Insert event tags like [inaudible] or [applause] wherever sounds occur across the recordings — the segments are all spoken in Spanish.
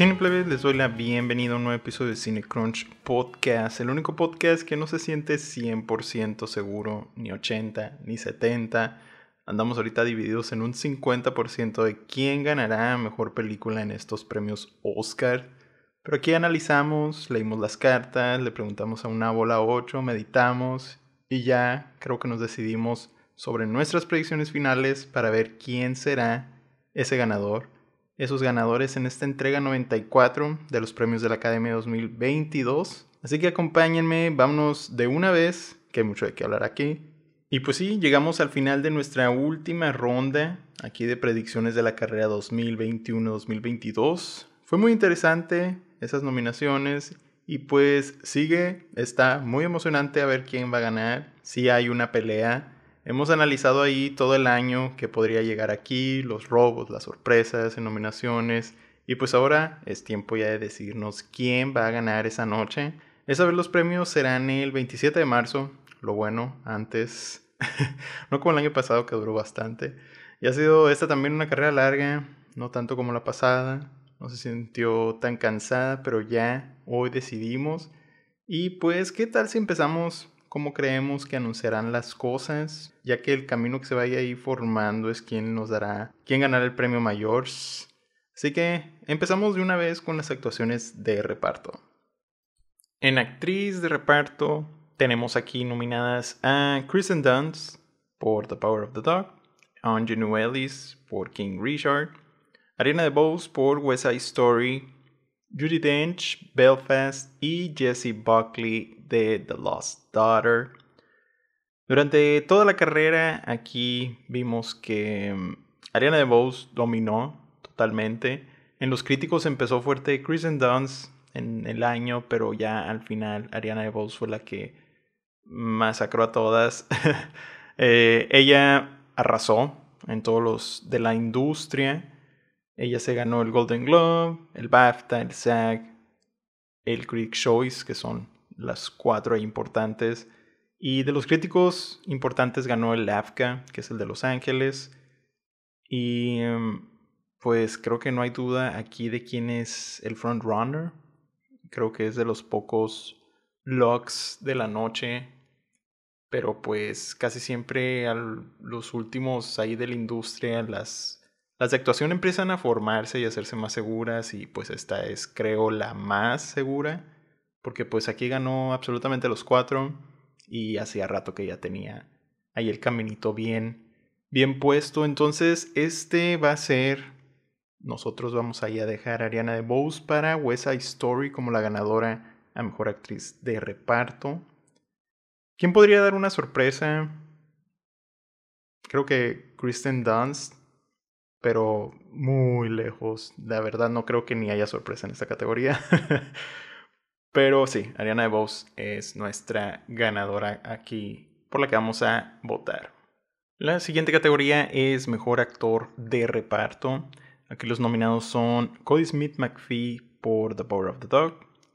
Cineplebes, les doy la bienvenida a un nuevo episodio de Cine Crunch Podcast, el único podcast que no se siente 100% seguro, ni 80, ni 70. Andamos ahorita divididos en un 50% de quién ganará mejor película en estos premios Oscar. Pero aquí analizamos, leímos las cartas, le preguntamos a una bola 8, meditamos y ya creo que nos decidimos sobre nuestras predicciones finales para ver quién será ese ganador esos ganadores en esta entrega 94 de los premios de la Academia 2022. Así que acompáñenme, vámonos de una vez, que hay mucho de qué hablar aquí. Y pues sí, llegamos al final de nuestra última ronda aquí de predicciones de la carrera 2021-2022. Fue muy interesante esas nominaciones y pues sigue, está muy emocionante a ver quién va a ganar. Si hay una pelea Hemos analizado ahí todo el año que podría llegar aquí, los robos, las sorpresas nominaciones. Y pues ahora es tiempo ya de decidirnos quién va a ganar esa noche. Esa vez los premios serán el 27 de marzo. Lo bueno, antes, [laughs] no como el año pasado que duró bastante. Y ha sido esta también una carrera larga, no tanto como la pasada. No se sintió tan cansada, pero ya hoy decidimos. Y pues, ¿qué tal si empezamos cómo creemos que anunciarán las cosas, ya que el camino que se vaya ahí formando es quien nos dará, quién ganará el premio mayor. Así que empezamos de una vez con las actuaciones de reparto. En actriz de reparto tenemos aquí nominadas a Kristen Dunst por The Power of the Dog, Angelou Ellis por King Richard, Ariana DeBose por West Side Story, Judy Dench, Belfast y Jesse Buckley de The Lost Daughter. Durante toda la carrera aquí vimos que mm, Ariana DeBose dominó totalmente. En los críticos empezó fuerte Kristen Dunst en el año, pero ya al final Ariana DeBose fue la que masacró a todas. [laughs] Eh, ella arrasó en todos los de la industria. Ella se ganó el Golden Globe, el BAFTA, el SAG, el Critic Choice, que son las cuatro importantes. Y de los críticos importantes ganó el AFCA, que es el de Los Ángeles. Y em, pues creo que no hay duda aquí de quién es el frontrunner. Creo que es de los pocos locks de la noche. Pero pues casi siempre a los últimos ahí de la industria, las, las de actuación empiezan a formarse y a hacerse más seguras. Y pues esta es creo la más segura porque pues aquí ganó absolutamente los cuatro y hacía rato que ya tenía ahí el caminito bien, bien puesto. Entonces este va a ser, nosotros vamos ahí a dejar a Ariana de Bose para West Side Story como la ganadora a Mejor Actriz de Reparto. ¿Quién podría dar una sorpresa? Creo que Kristen Dunst, pero muy lejos. La verdad no creo que ni haya sorpresa en esta categoría. [laughs] Pero sí, Ariana DeBose es nuestra ganadora aquí por la que vamos a votar. La siguiente categoría es Mejor Actor de Reparto. Aquí los nominados son Cody Smith McPhee por The Power of the Dog,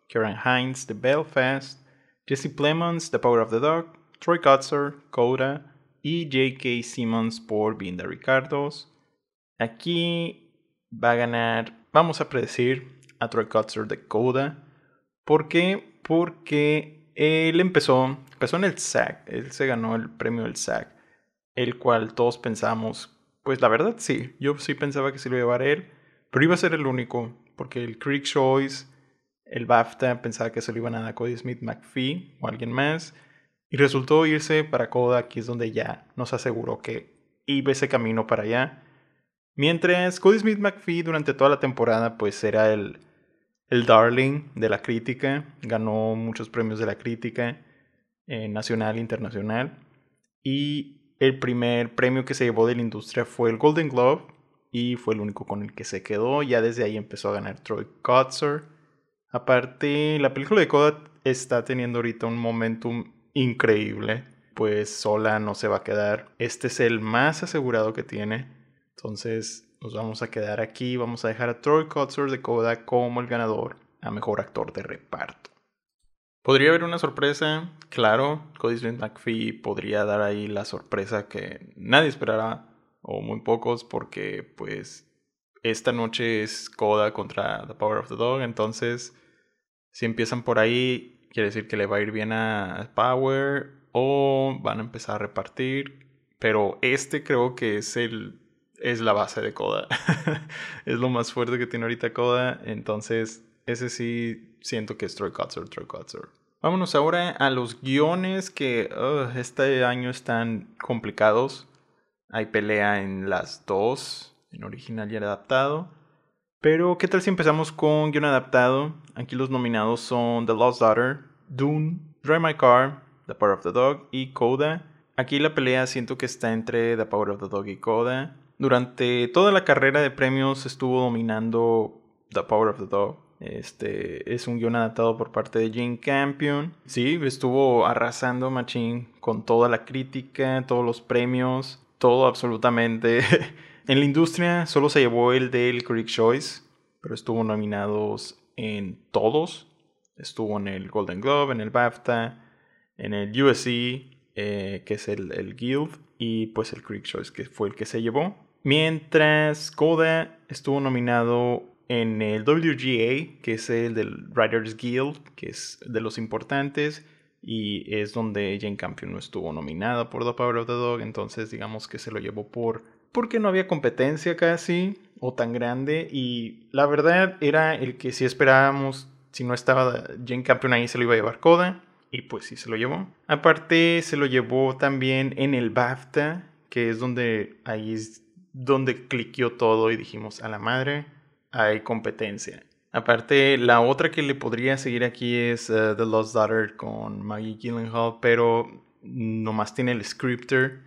Karen Hines de Belfast, Jesse Plemons The Power of the Dog, Troy Kotzer, Coda y J.K. Simmons por the Ricardos. Aquí va a ganar, vamos a predecir a Troy Kotzer de Coda. ¿Por qué? Porque él empezó, empezó en el SAG, él se ganó el premio del SAG, el cual todos pensamos, pues la verdad sí, yo sí pensaba que se lo iba a llevar él, pero iba a ser el único, porque el Critic Choice, el BAFTA pensaba que se lo iban a dar Cody Smith McPhee o alguien más, y resultó irse para Coda, aquí es donde ya nos aseguró que iba ese camino para allá. Mientras Cody Smith McPhee durante toda la temporada pues era el el darling de la crítica, ganó muchos premios de la crítica eh, nacional e internacional. Y el primer premio que se llevó de la industria fue el Golden Globe y fue el único con el que se quedó. Ya desde ahí empezó a ganar Troy Kotzer. Aparte, la película de Coda está teniendo ahorita un momentum increíble. Pues sola no se va a quedar. Este es el más asegurado que tiene. Entonces, nos vamos a quedar aquí. Vamos a dejar a Troy Kotzer de Coda como el ganador a mejor actor de reparto. Podría haber una sorpresa, claro. Cody Smith McPhee podría dar ahí la sorpresa que nadie esperará, o muy pocos, porque pues esta noche es Coda contra The Power of the Dog, entonces si empiezan por ahí, quiere decir que le va a ir bien a Power o van a empezar a repartir, pero este creo que es el es la base de Coda. [laughs] es lo más fuerte que tiene ahorita Coda, entonces ese sí siento que es Troy Kotzer, Troy Kotzer. Vámonos ahora a los guiones que este año están complicados. Hay pelea en las dos en original y adaptado. Pero, ¿qué tal si empezamos con guion adaptado? Aquí los nominados son The Lost Daughter, Dune, Drive My Car, The Power of the Dog y Coda. Aquí la pelea siento que está entre The Power of the Dog y Coda. Durante toda la carrera de premios estuvo dominando The Power of the Dog. Este es un guion adaptado por parte de Jane Campion. Sí, estuvo arrasando Machine con toda la crítica, todos los premios, todo absolutamente. [laughs] En la industria solo se llevó el del Critic Choice, pero estuvo nominados en todos. Estuvo en el Golden Globe, en el BAFTA, en el USC, eh, que es el, Guild, y pues el Critic Choice, que fue el que se llevó. Mientras Coda estuvo nominado en el WGA, que es el del Writers Guild, que es de los importantes, y es donde Jane Campion no estuvo nominada por The Power of the Dog, entonces digamos que se lo llevó por porque no había competencia casi o tan grande y la verdad era el que si esperábamos, si no estaba Jane Campion ahí se lo iba a llevar Coda y pues sí se lo llevó. Aparte se lo llevó también en el BAFTA, que es donde ahí donde cliqueó todo y dijimos a la madre, hay competencia. Aparte, la otra que le podría seguir aquí es uh, The Lost Daughter con Maggie Gyllenhaal, pero nomás tiene el scripter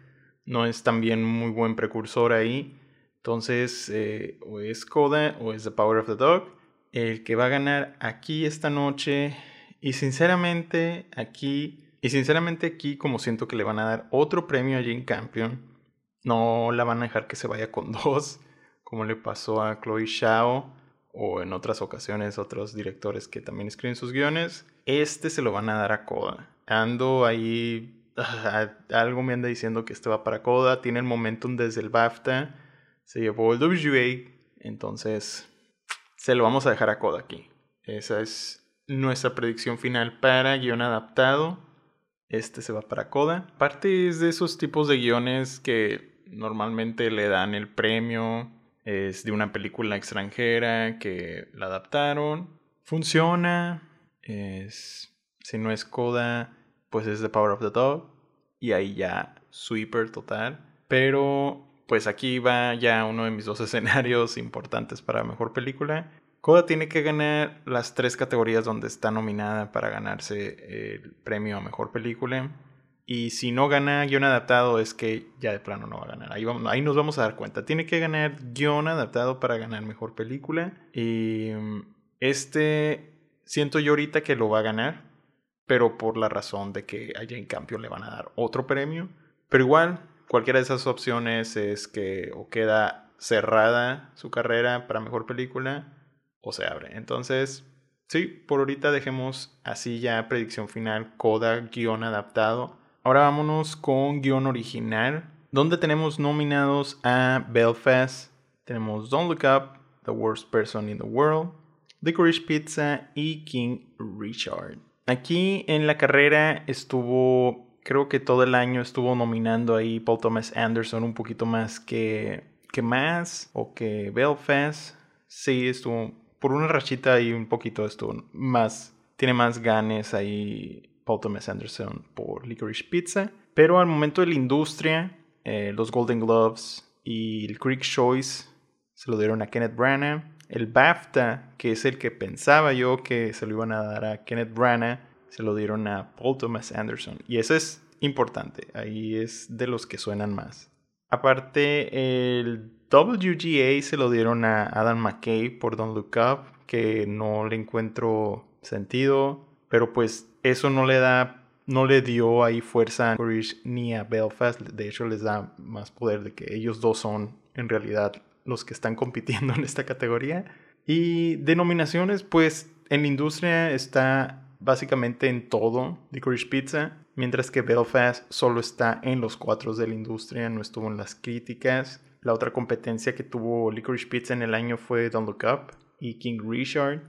no es también muy buen precursor ahí. Entonces, eh, o es Coda o es The Power of the Dog. El que va a ganar aquí esta noche. Y sinceramente, aquí. Y sinceramente, aquí, como siento que le van a dar otro premio a Jane Campion, no la van a dejar que se vaya con [laughs] dos, como le pasó a Chloe Shao o en otras ocasiones otros directores que también escriben sus guiones. Este se lo van a dar a Coda. Ando ahí [sighs] algo me anda diciendo que este va para Coda. Tiene el momentum desde el BAFTA. Se llevó el WGA. Entonces, se lo vamos a dejar a Coda aquí. Esa es nuestra predicción final para guion adaptado. Este se va para Coda. Aparte es de esos tipos de guiones que normalmente le dan el premio. Es de una película extranjera que la adaptaron. Funciona. Es, si no es Coda, pues es The Power of the Dog. Y ahí ya sweeper total. Pero pues aquí va ya uno de mis dos [laughs] escenarios importantes para mejor película. Coda tiene que ganar las tres categorías donde está nominada para ganarse el premio a mejor película. Y si no gana guion adaptado, es que ya de plano no va a ganar. Ahí, vamos, ahí nos vamos a dar cuenta. Tiene que ganar guion adaptado para ganar mejor película. Y este siento yo ahorita que lo va a ganar pero por la razón de que a Jane Campion le van a dar otro premio. Pero igual, cualquiera de esas opciones es que o queda cerrada su carrera para mejor película o se abre. Entonces, sí, por ahorita dejemos así ya predicción final, coda, guion adaptado. Ahora vámonos con guion original, donde tenemos nominados a Belfast, tenemos Don't Look Up, The Worst Person in the World, Licorice Pizza y King Richard. Aquí en la carrera estuvo, creo que todo el año estuvo nominando ahí Paul Thomas Anderson un poquito más que, que más o que Belfast. Sí, estuvo por una rachita ahí un poquito estuvo más, tiene más ganes ahí Paul Thomas Anderson por Licorice Pizza. Pero al momento de la industria, eh, los Golden Gloves y el Creek Choice se lo dieron a Kenneth Branagh. El BAFTA, que es el que pensaba yo que se lo iban a dar a Kenneth Branagh, se lo dieron a Paul Thomas Anderson. Y eso es importante, ahí es de los que suenan más. Aparte, el WGA se lo dieron a Adam McKay por Don't Look Up, que no le encuentro sentido, pero pues eso no le da, no le dio ahí fuerza a ni a Belfast, de hecho les da más poder de que ellos dos son en realidad los que están compitiendo [laughs] en esta categoría. Y denominaciones, pues en la industria está básicamente en todo Licorice Pizza, mientras que Belfast solo está en los cuatro de la industria, no estuvo en las críticas. La otra competencia que tuvo Licorice Pizza en el año fue Don't Look Up y King Richard,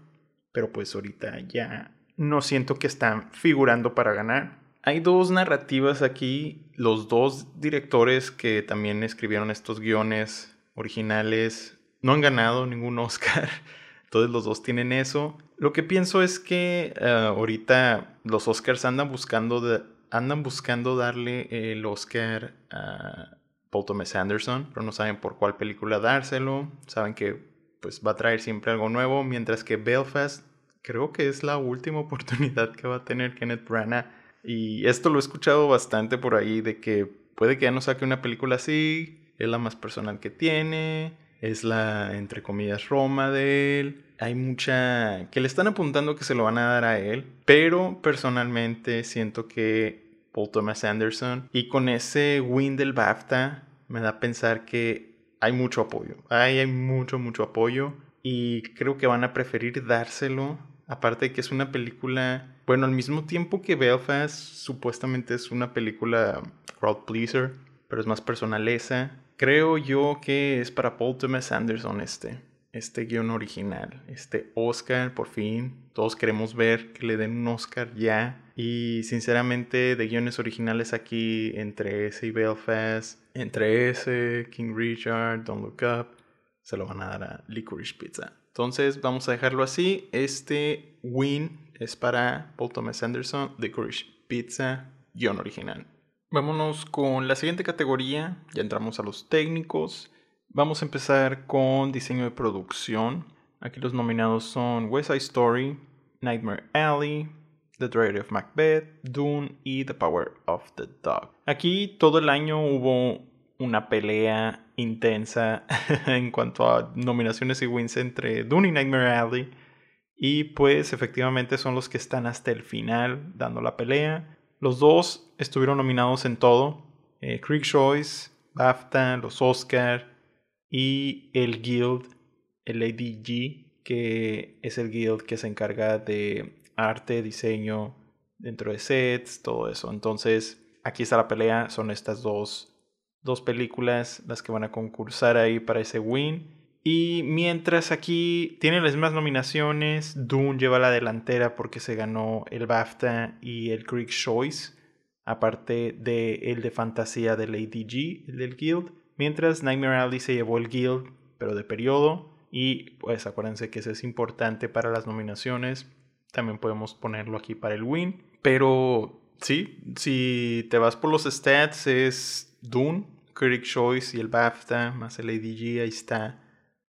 pero pues ahorita ya no siento que están figurando para ganar. Hay dos narrativas aquí, los dos directores que también escribieron estos guiones originales no han ganado ningún Oscar, [laughs] entonces los dos tienen eso. Lo que pienso es que eh, ahorita los Oscars andan buscando, andan buscando darle el Oscar a Paul Thomas Anderson, pero no saben por cuál película dárselo. Saben que pues va a traer siempre algo nuevo, mientras que Belfast creo que es la última [laughs] oportunidad que va a tener Kenneth Branagh. Y esto lo he escuchado bastante por ahí de que puede que ya no saque una película así, es la más personal que tiene, es la entre comillas Roma de él. Hay mucha que le están apuntando que se lo van a dar a él, pero personalmente siento que Paul Thomas Anderson. Y con ese win del BAFTA me da a pensar que hay mucho apoyo. Hay, mucho, mucho apoyo. Y creo que van a preferir dárselo. Aparte de que es una película, bueno, al mismo tiempo que Belfast supuestamente es una película crowd pleaser, pero es más personaleza. Creo yo que es para Paul Thomas Anderson este este guion original, este Oscar, por fin. Todos queremos ver que le den un Oscar ya. Y sinceramente, de guiones originales aquí, entre ese y Belfast, entre ese, King Richard, Don't Look Up, se lo van a dar a Licorice Pizza. Entonces, vamos a dejarlo así. Este win es para Paul Thomas Anderson, Licorice Pizza, guion original. Vámonos con la siguiente categoría. Ya entramos a los técnicos. Vamos a empezar con diseño de producción. Aquí los nominados son West Side Story, Nightmare Alley, The Diary of Macbeth, Dune y The Power of the Dog. Aquí todo el año hubo una pelea intensa [laughs] en cuanto a nominaciones y wins entre Dune y Nightmare Alley. Y pues efectivamente son los que están hasta el final dando la pelea. Los dos estuvieron nominados en todo. Eh, Choice, BAFTA, los Oscar, y el guild, el ADG, que es el guild que se encarga de arte, diseño dentro de sets, todo eso. Entonces, aquí está la pelea, son estas dos, dos películas las que van a concursar ahí para ese win. Y mientras aquí tienen las mismas nominaciones, Dune lleva la delantera porque se ganó el BAFTA y el Creek Choice, aparte de el de fantasía del ADG, el del Guild. Mientras Nightmare Alley se llevó el Guild, pero de periodo. Y pues acuérdense que eso es importante para las nominaciones. También podemos ponerlo aquí para el win. Pero sí, si te vas por los stats es Dune, Critic Choice y el BAFTA más el ADG. Ahí está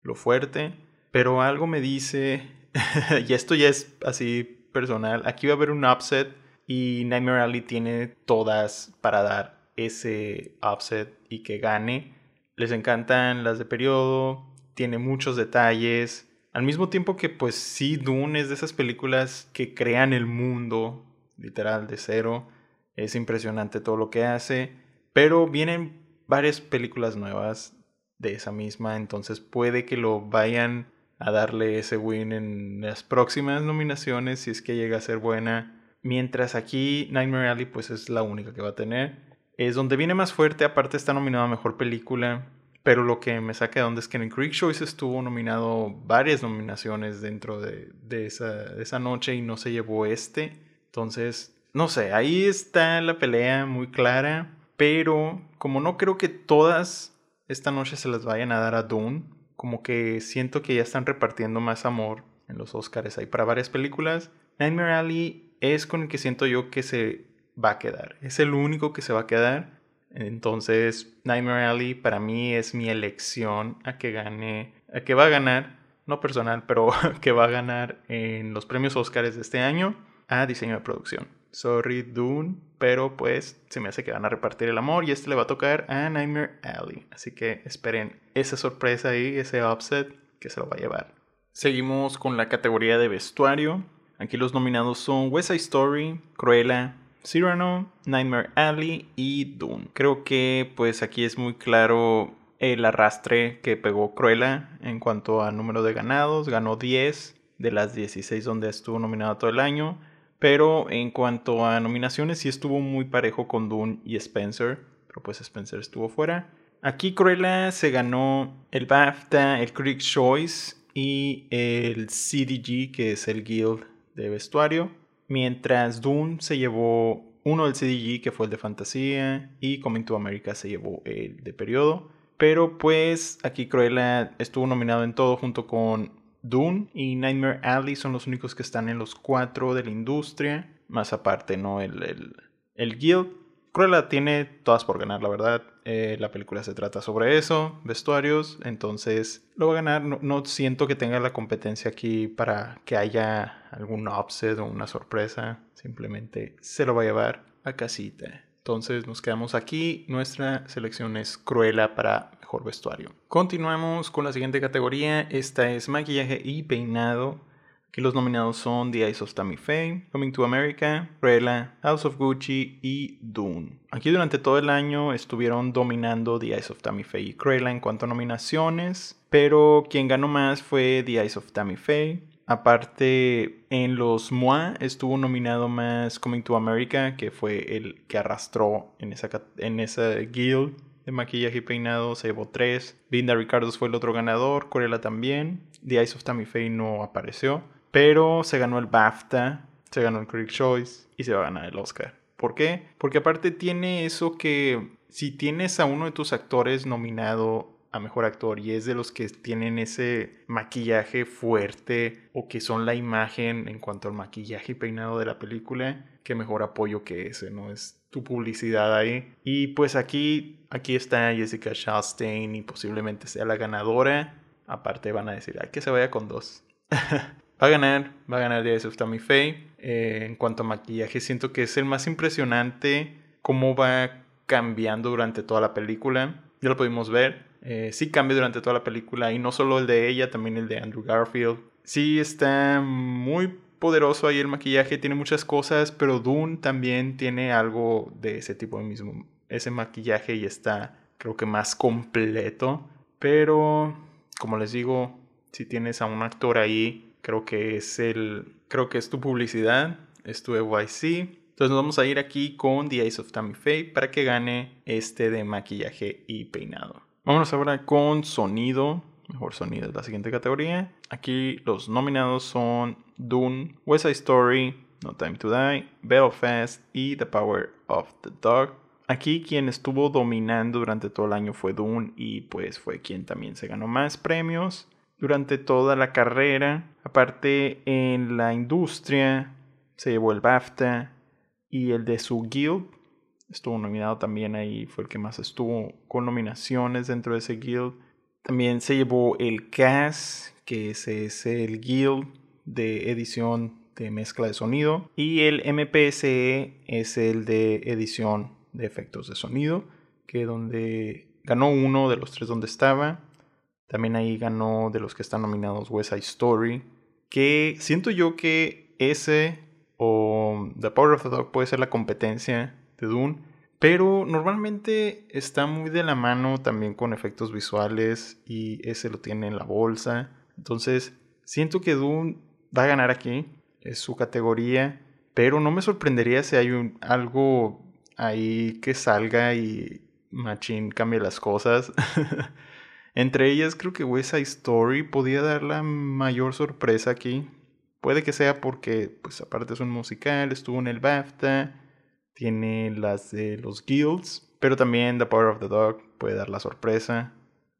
lo fuerte. Pero algo me dice, [laughs] y esto ya es así personal, aquí va a haber un upset y Nightmare Alley tiene todas para dar ese upset y que gane. Les encantan las de periodo, tiene muchos detalles. Al mismo tiempo que pues sí, Dune es de esas películas que crean el mundo, literal, de cero. Es impresionante todo lo que hace. Pero vienen varias películas nuevas de esa misma, entonces puede que lo vayan a darle ese win en las próximas nominaciones si es que llega a ser buena. Mientras aquí Nightmare Alley pues es la única que va a tener. Es donde viene más fuerte, aparte está nominado a Mejor Película. Pero lo que me saca de onda es que en Creek Choice estuvo nominado varias nominaciones dentro de, esa, esa noche y no se llevó este. Entonces, no sé, ahí está la pelea muy clara. Pero como no creo que todas esta noche se las vayan a dar a Dune, como que siento que ya están repartiendo más amor en los Oscars ahí para varias películas. Nightmare Alley es con el que siento yo que se va a quedar. Es el único que se va a quedar. Entonces, Nightmare Alley para mí es mi elección a que gane, a que va a ganar, no personal, pero [laughs] que va a ganar en los premios Oscars de este año a diseño de producción. Sorry, Dune, pero pues se me hace que van a repartir el amor y este le va a tocar a Nightmare Alley. Así que esperen esa sorpresa ahí, ese upset que se lo va a llevar. Seguimos con la categoría de vestuario. Aquí los nominados son West Side Story, Cruella, Cyrano, Nightmare Alley y Dune. Creo que pues aquí es muy claro el arrastre que pegó Cruella en cuanto a número de ganados. Ganó 10 de las 16 donde estuvo nominado todo el año. Pero en cuanto a nominaciones sí estuvo muy parejo con Dune y Spencer. Pero pues Spencer estuvo fuera. Aquí Cruella se ganó el BAFTA, el Critics' Choice y el CDG, que es el Guild de vestuario. Mientras Dune se llevó uno del CDG, que fue el de fantasía, y Coming to America se llevó el de periodo. Pero pues aquí Cruella estuvo nominado en todo junto con Dune y Nightmare Alley son los únicos que están en los cuatro de la industria. Más aparte, ¿no? El, el, el Guild. Cruella tiene todas por ganar, la verdad. Eh, la película se trata sobre eso, vestuarios, entonces lo va a ganar. No, siento que tenga la competencia aquí para que haya algún upset o una sorpresa. Simplemente se lo va a llevar a casita. Entonces nos quedamos aquí. Nuestra selección es Cruella para mejor vestuario. Continuamos con la siguiente categoría. Esta es maquillaje y peinado. Aquí los nominados son The Eyes of Tammy Faye, Coming to America, Cruella, House of Gucci y Dune. Aquí durante todo el año estuvieron dominando The Eyes of Tammy Faye y Cruella en cuanto a nominaciones, pero quien ganó más fue The Eyes of Tammy Faye. Aparte, en los MOA estuvo nominado más Coming to America, que fue el que arrastró en esa, en esa guild de maquillaje y peinado, se llevó tres. Linda Ricardo fue el otro ganador, Cruella también. The Eyes of Tammy Faye no apareció. Pero se ganó el BAFTA, se ganó el Critics' Choice y se va a ganar el Oscar. ¿Por qué? Porque aparte tiene eso que si tienes a uno de tus actores nominado a mejor actor y es de los que tienen ese maquillaje fuerte o que son la imagen en cuanto al maquillaje y peinado de la película, qué mejor apoyo que ese, ¿no? Es tu publicidad ahí. Y pues aquí, aquí está Jessica Chastain y posiblemente sea la ganadora. Aparte van a decir, ay, que se vaya con dos. [laughs] Va a ganar, va a ganar Eyes of Tammy Faye. Eh, en cuanto a maquillaje, siento que es el más impresionante cómo va cambiando durante toda la película. Ya lo pudimos ver. Eh, sí cambia durante toda la película y no solo el de ella, también el de Andrew Garfield. Sí está muy poderoso ahí el maquillaje, tiene muchas cosas, pero Dune también tiene algo de ese tipo de mismo. Ese maquillaje y está creo que más completo. Pero, como les digo, si tienes a un actor ahí Creo que es el. Creo que es tu publicidad. Es tu EYC. Entonces nos vamos a ir aquí con The Ace of Tammy Faye para que gane este de maquillaje y peinado. Vámonos ahora con sonido. Mejor sonido es la siguiente categoría. Aquí los nominados son Dune, West Side Story, No Time to Die, Belfast y The Power of the Dog. Aquí quien estuvo dominando durante todo el año fue Dune y pues fue quien también se ganó más premios durante toda la carrera. Aparte en la industria se llevó el BAFTA y el de su guild. Estuvo nominado también ahí, fue el que más estuvo con nominaciones dentro de ese guild. También se llevó el CAS, que es, es el guild de edición de mezcla de sonido. Y el MPSE es el de edición de efectos de sonido, que donde ganó uno de los tres donde estaba. También ahí ganó de los que están nominados West Side Story. Que siento yo que ese o The Power of the Dog puede ser la competencia de Dune. Pero normalmente está muy de la mano también con efectos visuales y ese lo tiene en la bolsa. Entonces siento que Dune va a ganar aquí. Es su categoría. Pero no me sorprendería si hay algo ahí que salga y Machine cambie las cosas. [laughs] Entre ellas creo que West Side Story podía dar la mayor sorpresa aquí. Puede que sea porque, pues aparte es un musical, estuvo en el BAFTA, tiene las de los guilds, pero también The Power of the Dog puede dar la sorpresa.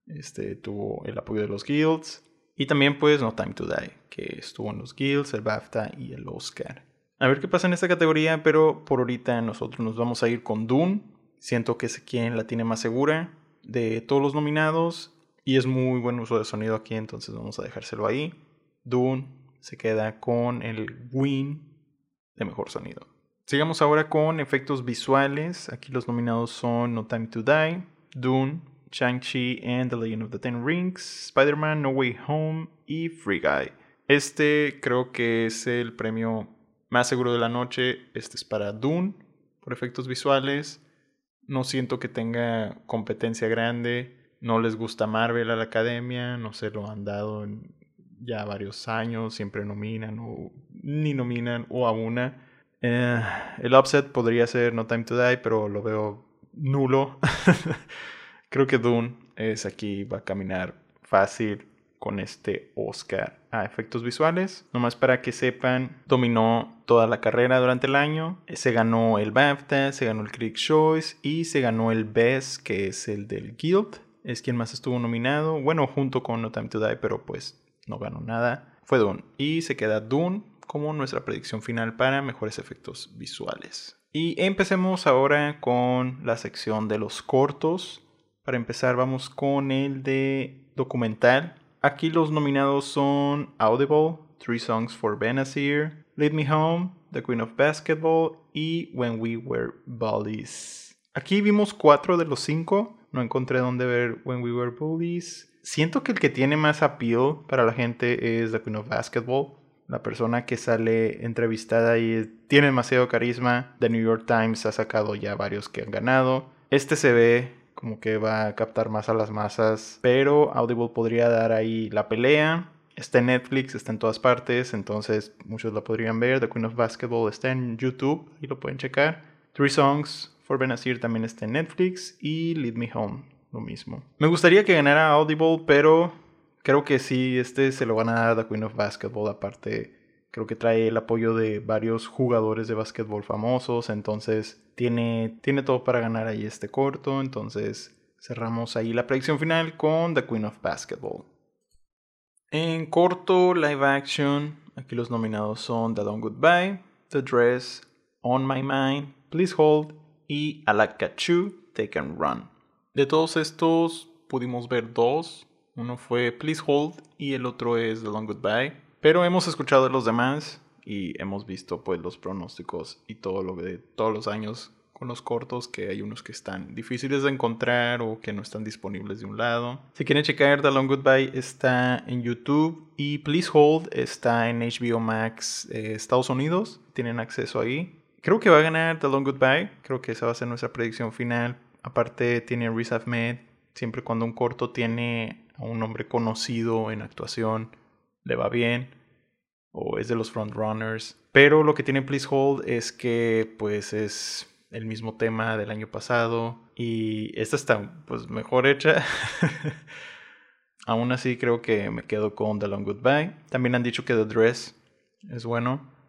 Este tuvo el apoyo de los guilds. Y también pues No Time to Die, que estuvo en los guilds, el BAFTA y el Oscar. A ver qué pasa en esta categoría, pero por ahorita nosotros nos vamos a ir con Dune. Siento que es quien la tiene más segura de todos los nominados y es muy buen uso de sonido aquí, entonces vamos a dejárselo ahí. Dune se queda con el win de mejor sonido. Sigamos ahora con efectos visuales. Aquí los nominados son No Time to Die, Dune, Shang-Chi and The Legend of the Ten Rings, Spider-Man No Way Home y Free Guy. Este creo que es el premio más seguro de la noche. Este es para Dune por efectos visuales. No siento que tenga competencia grande no les gusta Marvel a la academia, no se lo han dado ya varios años, siempre nominan o ni nominan o a una. Eh, el upset podría ser No Time to Die, pero lo veo nulo. [laughs] Creo que Dune es aquí, va a caminar fácil con este Oscar a efectos visuales. Nomás para que sepan, dominó toda la carrera durante el año. Se ganó el BAFTA, se ganó el Critics' Choice y se ganó el Best, que es el del Guild. Es quien más estuvo nominado. Bueno, junto con No Time to Die, pero pues no ganó nada. Fue Dune. Y se queda Dune como nuestra predicción final para mejores efectos visuales. Y empecemos ahora con la sección de los cortos. Para empezar vamos con el de documental. Aquí los nominados son Audible, Three Songs for Benazir, Lead Me Home, The Queen of Basketball y When We Were Bullies. Aquí vimos cuatro de los cinco. No encontré dónde ver When We Were Bullies. Siento que el que tiene más appeal para la gente es The Queen of Basketball. La persona que sale entrevistada y tiene demasiado carisma. The New York Times ha sacado ya varios que han ganado. Este se ve como que va a captar más a las masas, pero Audible podría dar ahí la pelea. Está en Netflix, está en todas partes, entonces muchos la podrían ver. The Queen of Basketball está en YouTube y lo pueden checar. Three Songs for Benazir también está en Netflix y Lead Me Home, lo mismo. Me gustaría que ganara Audible, pero creo que sí, este se lo van a dar a The Queen of Basketball, aparte Creo que trae el apoyo de varios jugadores de básquetbol famosos. Entonces tiene, tiene todo para ganar ahí este corto. Entonces cerramos ahí la predicción final con The Queen of Basketball. En corto live action, aquí los nominados son The Long Goodbye, The Dress, On My Mind, Please Hold y Alakachu, Take and Run. De todos estos pudimos ver dos. Uno fue Please Hold y el otro es The Long Goodbye. Pero hemos escuchado los demás y hemos visto pues los pronósticos y todo lo de todos los años con los cortos que hay unos que están difíciles de encontrar o que no están disponibles de un lado. Si quieren checar The Long Goodbye está en YouTube y Please Hold está en HBO Max eh, Estados Unidos. Tienen acceso ahí. Creo que va a ganar The Long Goodbye. Creo que esa va a ser nuestra predicción final. Aparte tiene Riz Ahmed. Siempre cuando un corto tiene a un hombre conocido en actuación le va bien o es de los frontrunners. Pero lo que tiene Please Hold es que pues es el mismo tema del año pasado y esta está pues mejor hecha. [laughs] Aún así creo que me quedo con The Long Goodbye. También han dicho que The Dress es bueno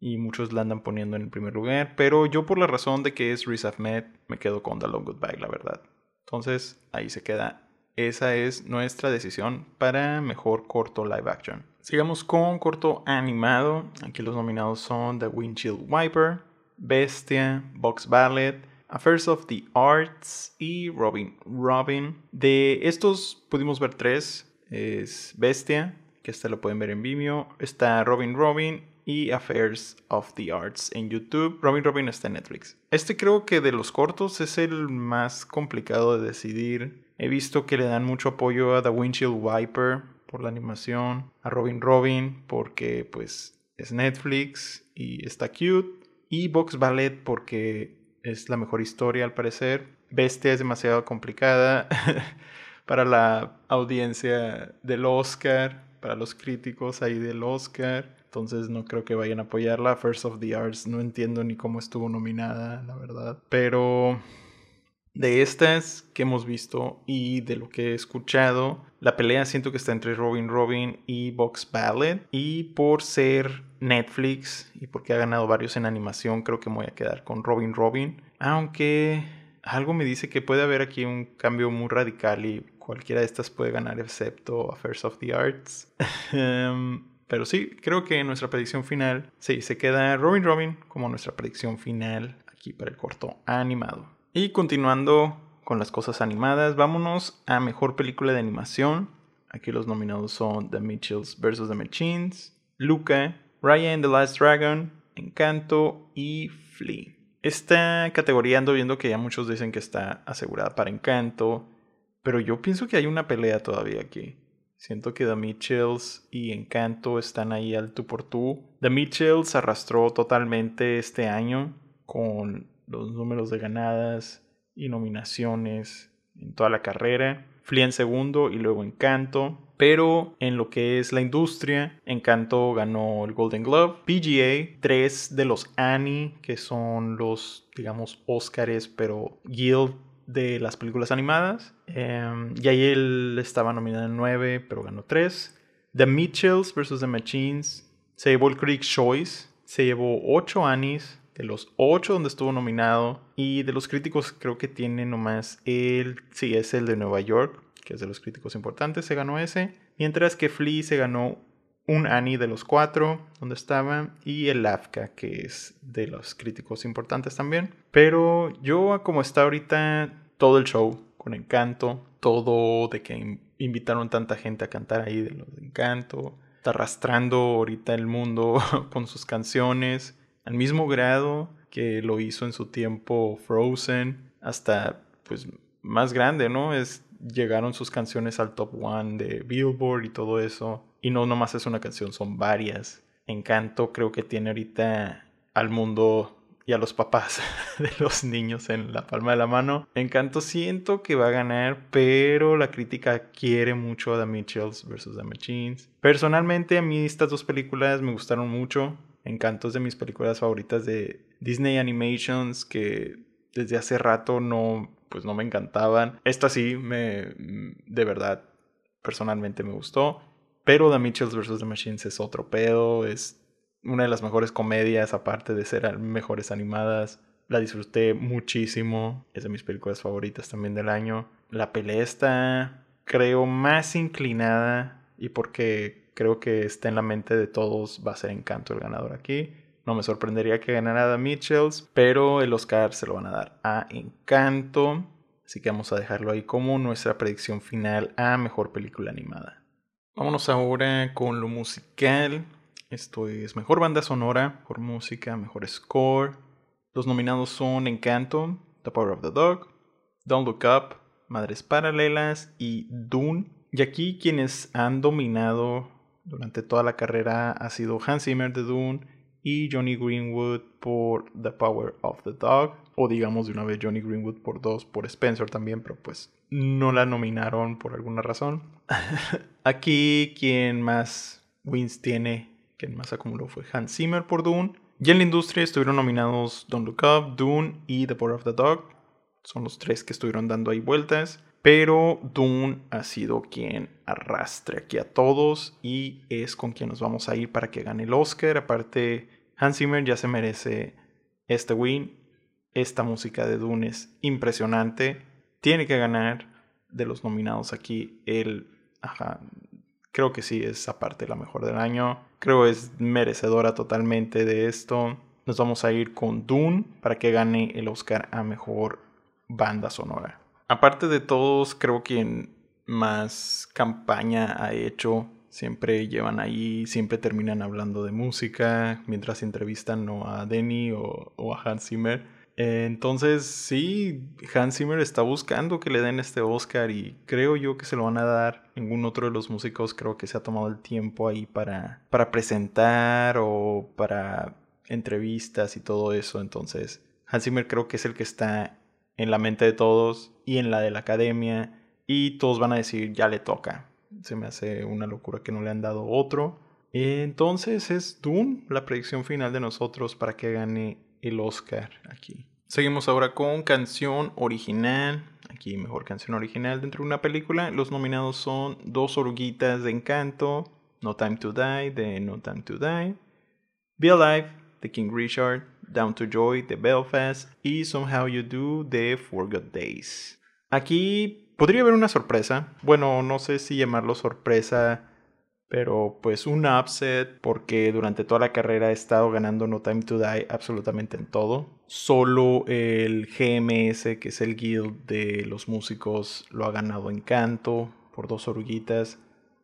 y muchos la andan poniendo en el primer lugar, pero yo por la razón de que es Riz Ahmed me quedo con The Long Goodbye, la verdad. Entonces ahí se queda esa es nuestra decisión para mejor corto live action. Sigamos con corto animado. Aquí los nominados son The Windshield Wiper, Bestia, Box Ballet, Affairs of the Arts y Robin. Robin. De estos pudimos ver tres. Es Bestia, que este lo pueden ver en Vimeo. Está Robin Robin y Affairs of the Arts en YouTube. Robin Robin está en Netflix. Este creo que de los cortos es el más complicado de decidir He visto que le dan mucho apoyo a The Windshield Wiper por la animación, a Robin Robin porque pues es Netflix y está cute, y Box Ballet porque es la mejor historia al parecer. Bestia es demasiado complicada [laughs] para la audiencia del Oscar, para los críticos ahí del Oscar. Entonces no creo que vayan a apoyarla. First of the Arts no entiendo ni cómo estuvo nominada, la verdad. Pero de estas que hemos visto y de lo que he escuchado, la pelea siento que está entre Robin Robin y Box Ballet. Y por ser Netflix y porque ha ganado varios en animación, creo que me voy a quedar con Robin Robin. Aunque algo me dice que puede haber aquí un cambio muy radical y cualquiera de estas puede ganar excepto Affairs of the Arts. [laughs] Em, pero sí, creo que nuestra predicción final, sí, se queda Robin Robin como nuestra predicción final aquí para el corto animado. Y continuando con las cosas animadas, vámonos a mejor película de animación. Aquí los nominados son The Mitchells vs. The Machines, Luca, Ryan the Last Dragon, Encanto y Flea. Esta categoría ando viendo que ya muchos dicen que está asegurada para Encanto, pero yo pienso que hay una pelea todavía aquí. Siento que The Mitchells y Encanto están ahí al tú por tú. The Mitchells arrastró totalmente este año con los números de ganadas y nominaciones en toda la carrera. Flea en segundo y luego Encanto. Pero en lo que es la industria, Encanto ganó el Golden Glove, PGA, tres de los Annie, que son los, digamos, Oscars, pero Guild de las películas animadas. Eh, y ahí él estaba nominado en 9, pero ganó 3. The Mitchells vs. The Machines se llevó el Critics' Choice. Se llevó 8 Annies, de los 8 donde estuvo nominado. Y de los críticos creo que tiene nomás el... Sí, es el de Nueva York, que es de los críticos importantes, se ganó ese. Mientras que Flea se ganó un Annie de los cuatro, donde estaba, y el AFCA, que es de los críticos importantes también. Pero yo, como está ahorita todo el show, con encanto, todo de que invitaron tanta gente a cantar ahí de los de encanto, está arrastrando ahorita el mundo [laughs] con sus canciones, al mismo grado que lo hizo en su tiempo Frozen, hasta pues más grande, ¿no? Es, llegaron sus canciones al top one de Billboard y todo eso. Y no nomás es una canción, son varias. Encanto creo que tiene ahorita al mundo y a los papás [laughs] de los niños en la palma de la mano. Encanto siento que va a ganar, pero la crítica quiere mucho a The Mitchells vs. The Machines. Personalmente a mí estas dos películas me gustaron mucho. Encanto es de mis películas favoritas de Disney Animations que desde hace rato no, pues no me encantaban. Esta sí me, de verdad, personalmente me gustó. Pero The Mitchells vs. The Machines es otro pedo, es una de las mejores comedias, aparte de ser mejores animadas. La disfruté muchísimo, es de mis películas favoritas también del año. La pelea está, creo, más inclinada y porque creo que está en la mente de todos, va a ser Encanto el ganador aquí. No me sorprendería que ganara The Mitchells, pero el Oscar se lo van a dar a Encanto. Así que vamos a dejarlo ahí como nuestra predicción final a Mejor Película Animada. Vámonos ahora con lo musical. Esto es Mejor Banda Sonora, Mejor Música, Mejor Score. Los nominados son Encanto, The Power of the Dog, Don't Look Up, Madres Paralelas y Dune. Y aquí quienes han dominado durante toda la carrera ha sido Hans Zimmer de Dune y Johnny Greenwood por The Power of the Dog. O digamos de una vez Johnny Greenwood por dos por Spencer también, pero pues no la nominaron por alguna razón. [laughs] Aquí quien más wins tiene, quien más acumuló fue Hans Zimmer por Dune. Y en la industria estuvieron nominados Don't Look Up, Dune y The Power of the Dog. Son los tres que estuvieron dando ahí vueltas. Pero Dune ha sido quien arrastre aquí a todos y es con quien nos vamos a ir para que gane el Oscar. Aparte, Hans Zimmer ya se merece este win. Esta música de Dune es impresionante tiene que ganar de los nominados aquí. El, ajá, creo que sí es aparte la mejor del año. Creo es merecedora totalmente de esto. Nos vamos a ir con Dune para que gane el Oscar a mejor banda sonora. Aparte de todos, creo que más campaña ha hecho. Siempre llevan ahí, siempre terminan hablando de música mientras entrevistan a Denny o, o a Hans Zimmer entonces, sí, Hans Zimmer está buscando que le den este Oscar y creo yo que se lo van a dar. Ningún otro de los músicos creo que se ha tomado el tiempo ahí para, para presentar o para entrevistas y todo eso. Entonces, Hans Zimmer creo que es el que está en la mente de todos y en la de la academia y todos van a decir, ya le toca. Se me hace una locura que no le han dado otro. Entonces es Dune la predicción final de nosotros para que gane el Oscar aquí. Seguimos ahora con canción original. Aquí mejor canción original dentro de una película. Los nominados son Dos oruguitas de Encanto, No Time to Die de No Time to Die, Be Alive de King Richard, Down to Joy de Belfast y Somehow You Do de Forgot Days. Aquí podría haber una sorpresa. Bueno, no sé si llamarlo sorpresa pero pues un upset porque durante toda la carrera he estado ganando No Time to Die absolutamente en todo. Solo el GMS, que es el guild de los músicos, lo ha ganado en canto por dos oruguitas.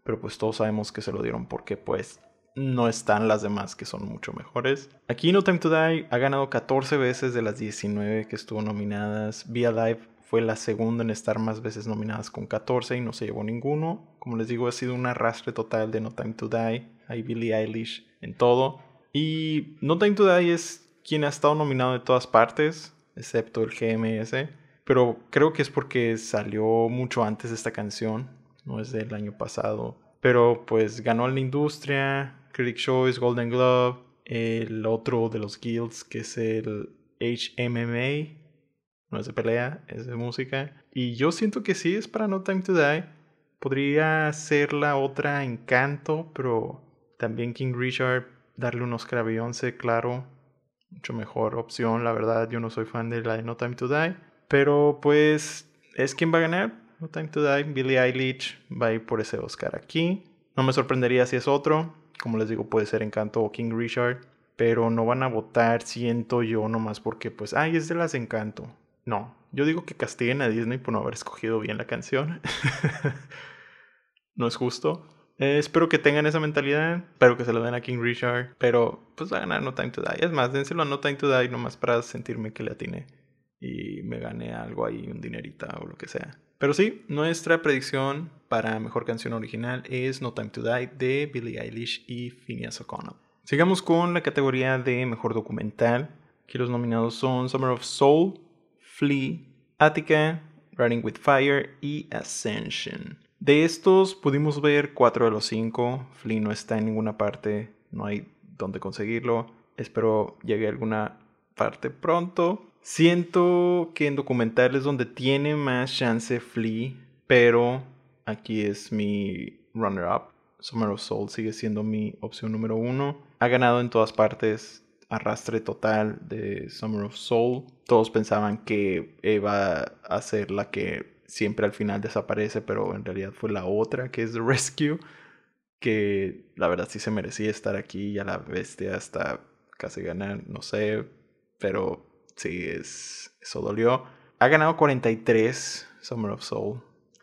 Pero pues todos sabemos que se lo dieron porque pues no están las demás que son mucho mejores. Aquí No Time to Die ha ganado 14 veces de las 19 que estuvo nominadas. Be Alive fue la segunda en estar más veces nominadas con 14 y no se llevó ninguno. Como les digo, ha sido un arrastre total de No Time to Die. Hay Billie Eilish en todo. Y No Time to Die es quien ha estado nominado de todas partes, excepto el GMS. Pero creo que es porque salió mucho antes esta canción, no es del año pasado. Pero pues ganó en la industria, Critic Choice, Golden Glove, el otro de los guilds que es el HMMA, no es de pelea, es de música. Y yo siento que sí es para No Time to Die. Podría ser la otra Encanto, pero también King Richard, darle un Oscar a claro, mucho mejor opción, la verdad. Yo no soy fan de la de No Time to Die, pero pues es quien va a ganar. No Time to Die, Billie Eilish va a ir por ese Oscar aquí. No me sorprendería si es otro. Como les digo, puede ser Encanto o King Richard. Pero no van a votar, siento yo, nomás porque, pues, ay, es de las Encanto. No, yo digo que castiguen a Disney por no haber escogido bien la canción. [laughs] no es justo. Eh, espero que tengan esa mentalidad. Espero que se lo den a King Richard. Pero pues va a ganar No Time to Die. Es más, dénselo a No Time to Die nomás para sentirme que le atiné. Y me gane algo ahí, un dinerita o lo que sea. Pero sí, nuestra predicción para mejor canción original es No Time to Die de Billie Eilish y Phineas O'Connell. Sigamos con la categoría de mejor documental. Aquí los nominados son Summer of Soul, Flea, Attica, Running with Fire y Ascension. De estos pudimos ver cuatro de los cinco. Flea no está en ninguna parte, no hay dónde conseguirlo. Espero llegue a alguna parte pronto. Siento que en documentales donde tiene más chance Flea, pero aquí es mi runner-up. Summer of Soul sigue siendo mi opción número uno. Ha ganado en todas partes arrastre total de Summer of Soul. Todos pensaban que iba a ser la que siempre al final desaparece, pero en realidad fue la otra, que es The Rescue, que la verdad sí se merecía estar aquí, ya la bestia hasta casi ganar, no sé, pero sí, es, eso dolió. Ha ganado 43 Summer of Soul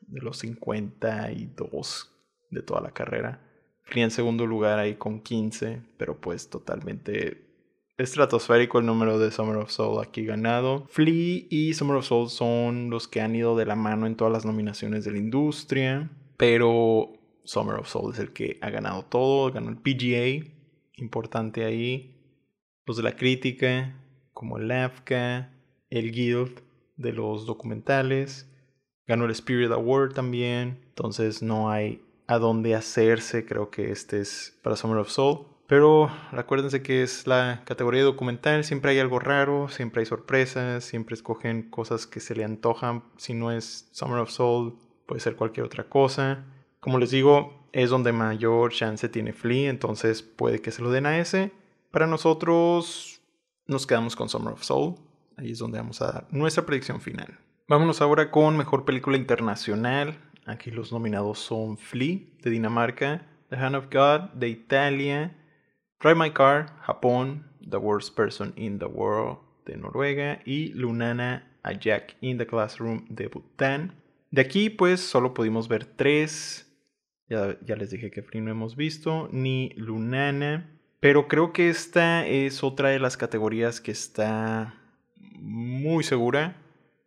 de los 52 de toda la carrera. Fui en segundo lugar ahí con 15, pero pues totalmente estratosférico el número de Summer of Soul aquí ganado. Flea y Summer of Soul son los que han ido de la mano en todas las nominaciones de la industria, pero Summer of Soul es el que ha ganado todo, ganó el PGA, importante ahí. Los de la crítica, como el AFCA, el Guild de los documentales, ganó el Spirit Award también, entonces no hay a dónde hacerse, creo que este es para Summer of Soul. Pero acuérdense que es la categoría documental, siempre hay algo raro, siempre hay sorpresas, siempre escogen cosas que se le antojan. Si no es Summer of Soul, puede ser cualquier otra cosa. Como les digo, es donde mayor chance tiene Flea, entonces puede que se lo den a ese. Para nosotros nos quedamos con Summer of Soul, ahí es donde vamos a dar nuestra predicción final. Vámonos ahora con Mejor Película Internacional. Aquí los nominados son Flea, de Dinamarca, The Hand of God, de Italia, Drive My Car, Japón, The Worst Person in the World de Noruega y Lunana a Jack in the Classroom de Bután. De aquí pues solo pudimos ver tres. Ya, ya les dije que Free no hemos visto, ni Lunana. Pero creo que esta es otra de las categorías que está muy segura.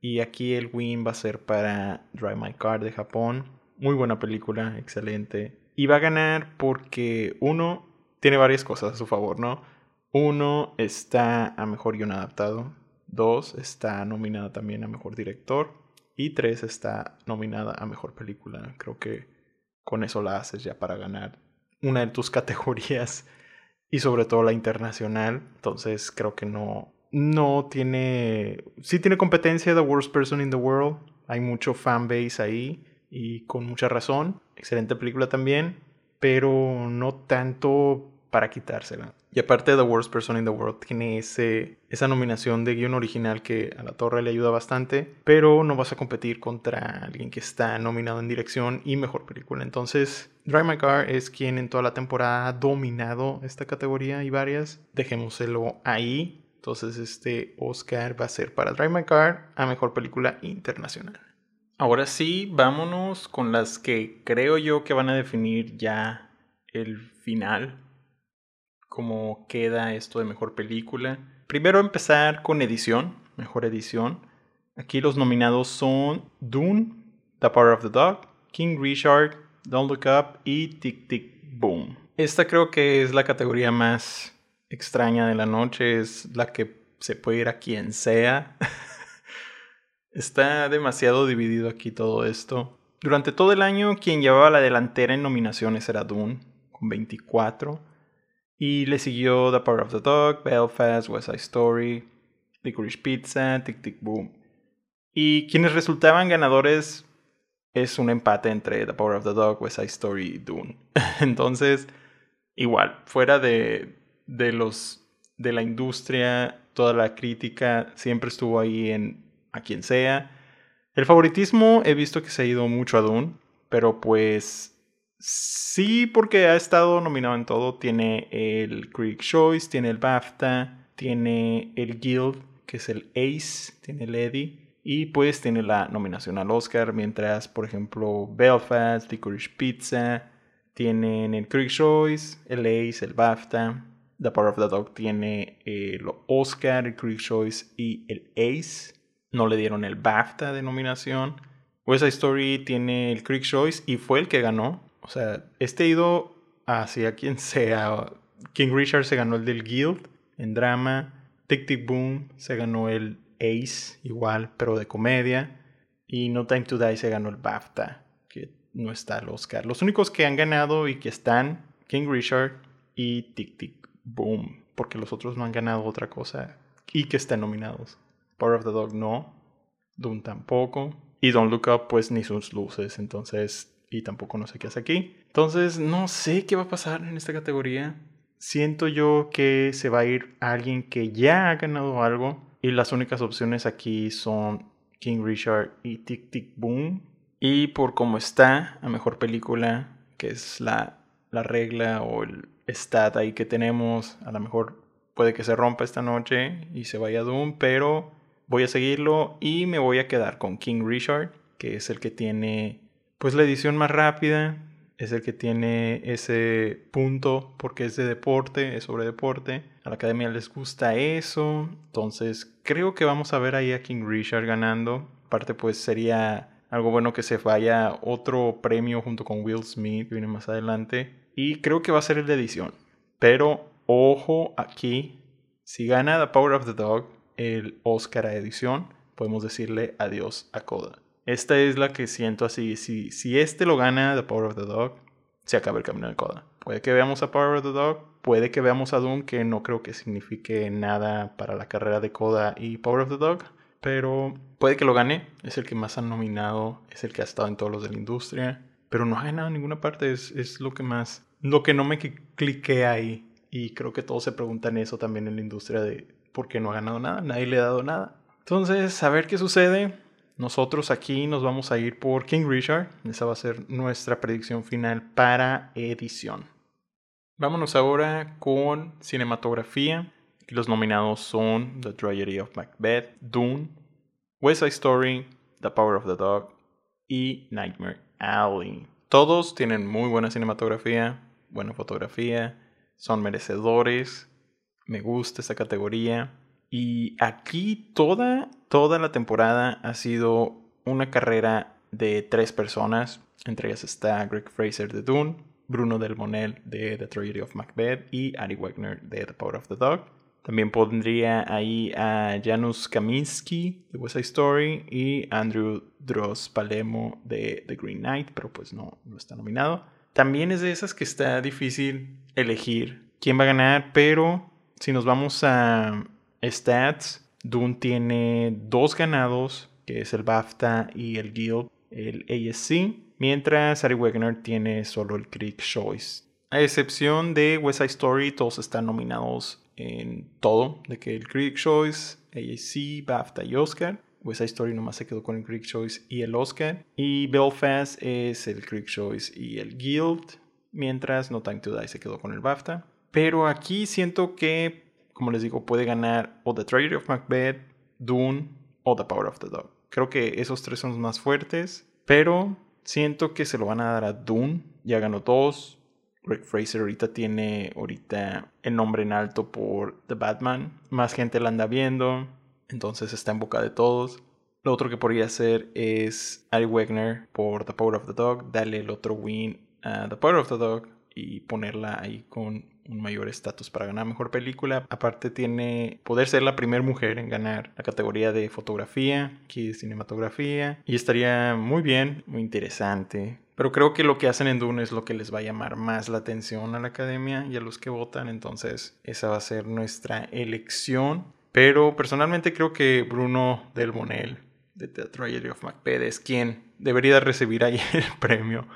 Y aquí el win va a ser para Drive My Car de Japón. Muy buena película, excelente. Y va a ganar porque uno tiene varias cosas a su favor, ¿no? Uno, está a mejor guion adaptado. Dos, está nominada también a mejor director. Y tres, está nominada a mejor película. Creo que con eso la haces ya para ganar una de tus [laughs] categorías y sobre todo la internacional. Entonces creo que no, no tiene, sí tiene competencia The Worst Person in the World. Hay mucho fanbase ahí y con mucha razón. Excelente película también, pero no tanto para quitársela. Y aparte The Worst Person in the World tiene ese, esa nominación de guion original que a la torre le ayuda bastante, pero no vas a competir contra alguien que está nominado en dirección y mejor película. Entonces, Drive My Car es quien en toda la temporada ha dominado esta categoría y varias. Dejémoselo ahí. Entonces, este Oscar va a ser para Drive My Car a mejor película internacional. Ahora sí, vámonos con las que creo yo que van a definir ya el final cómo queda esto de mejor película. Primero empezar con edición, mejor edición. Aquí los nominados son Dune, The Power of the Dog, King Richard, Don't Look Up y Tic Tic Boom. Esta creo que es la categoría más extraña de la noche, es la que se puede ir a quien sea. [laughs] Está demasiado dividido aquí todo esto. Durante todo el año quien llevaba la delantera en nominaciones era Dune, con 24. Y le siguió The Power of the Dog, Belfast, West Side Story, Licorice Pizza, Tic Tic Boom. Y quienes resultaban ganadores es un empate entre The Power of the Dog, West Side Story y Dune. [laughs] Entonces, igual, fuera de, de los de la industria, toda la crítica siempre estuvo ahí en a quien sea. El favoritismo he visto que se ha ido mucho a Dune, pero pues sí porque ha estado nominado en todo. Tiene el Critics' Choice, tiene el BAFTA, tiene el Guild, que es el Ace, tiene el Eddie. Y pues tiene la nominación al Oscar, mientras por ejemplo Belfast, Licorice Pizza, tienen el Critics' Choice, el Ace, el BAFTA. The Power of the Dog tiene el Oscar, el Critics' Choice y el Ace. No le dieron el BAFTA de nominación. West Side Story tiene el Critics' Choice y fue el que ganó. O sea, este ido hacia quien sea. King Richard se ganó el del Guild en drama. Tic Tic Boom se ganó el Ace, igual, pero de comedia. Y No Time to Die se ganó el BAFTA, que no está el Oscar. Los únicos que han ganado y que están, King Richard y Tic Tic Boom, porque los otros no han ganado otra cosa y que están nominados. Power of the Dog no, Doom tampoco, y Don't Look Up pues ni sus luces, entonces, y tampoco no sé qué hace aquí. Entonces, no sé qué va a pasar en esta categoría. Siento yo que se va a ir alguien que ya ha ganado algo y las únicas opciones aquí son King Richard y Tic Tic Boom. Y por cómo está, a mejor película, que es la, la regla o el stat ahí que tenemos, a lo mejor puede que se rompa esta noche y se vaya Doom, pero voy a seguirlo y me voy a quedar con King Richard, que es el que tiene pues la edición más rápida, es el que tiene ese punto porque es de deporte, es sobre deporte. A la academia les gusta eso. Entonces creo que vamos a ver ahí a King Richard ganando. Aparte pues sería algo bueno que se vaya otro premio junto con Will Smith viene más adelante. Y creo que va a ser el de edición. Pero ojo aquí, si gana The Power of the Dog el Oscar a edición, podemos decirle adiós a Coda. Esta es la que siento así. Si, si este lo gana, The Power of the Dog, se acaba el camino de Coda. Puede que veamos a Power of the Dog, puede que veamos a Doom, que no creo que signifique nada para la carrera de Coda y Power of the Dog. Pero puede que lo gane. Es el que más han nominado, es el que ha estado en todos los de la industria. Pero no ha ganado ninguna parte. Es, es lo que más. Lo que no me cliqué ahí. Y creo que todos se preguntan eso también en la industria de por qué no ha ganado nada. Nadie le ha dado nada. Entonces, a ver qué sucede. Nosotros aquí nos vamos a ir por King Richard. Esa va a ser nuestra predicción final para edición. Vámonos ahora con cinematografía. Los nominados son The Tragedy of Macbeth, Dune, West Side Story, The Power of the Dog y Nightmare Alley. Todos tienen muy buena cinematografía, buena fotografía, son merecedores. Me gusta esta categoría. Y aquí toda, toda la temporada ha sido una carrera de tres personas. Entre ellas está Greg Fraser de Dune, Bruno Del Monel de The Tragedy of Macbeth y Ari Wegner de The Power of the Dog. También pondría ahí a Janusz Kaminski de West Side Story y Andrew Dross Palemo de The Green Knight, pero pues no, no está nominado. También es de esas que está difícil elegir quién va a ganar, pero si nos vamos a stats, Dune tiene dos ganados, que es el BAFTA y el Guild, el ASC, mientras Ari Wegner tiene solo el Critic Choice. A excepción de West Side Story, todos están nominados en todo, de que el Critic Choice, ASC, BAFTA y Oscar. West Side Story nomás se quedó con el Critic Choice y el Oscar. Y Belfast es el Critic Choice y el Guild, mientras No Time to Die se quedó con el BAFTA. Pero aquí siento que como les digo, puede ganar o The Tragedy of Macbeth, Dune o The Power of the Dog. Creo que esos tres son los más fuertes, pero siento que se lo van a dar a Dune. Ya ganó dos. Greg Fraser ahorita tiene ahorita el nombre en alto por The Batman. Más gente la anda viendo, entonces está en boca de todos. Lo otro que podría hacer es Ari Wegner por The Power of the Dog, darle el otro win a The Power of the Dog y ponerla ahí con un mayor estatus para ganar mejor película. Aparte tiene poder ser la primera mujer en ganar la categoría de fotografía, aquí de cinematografía. Y estaría muy bien, muy interesante. Pero creo que lo que hacen en Dune es lo que les va a llamar más la atención a la academia y a los que votan. Entonces esa va a ser nuestra elección. Pero personalmente creo que Bruno Del Monel The Tragedy of Macbeth es quien debería recibir ahí [laughs] el premio.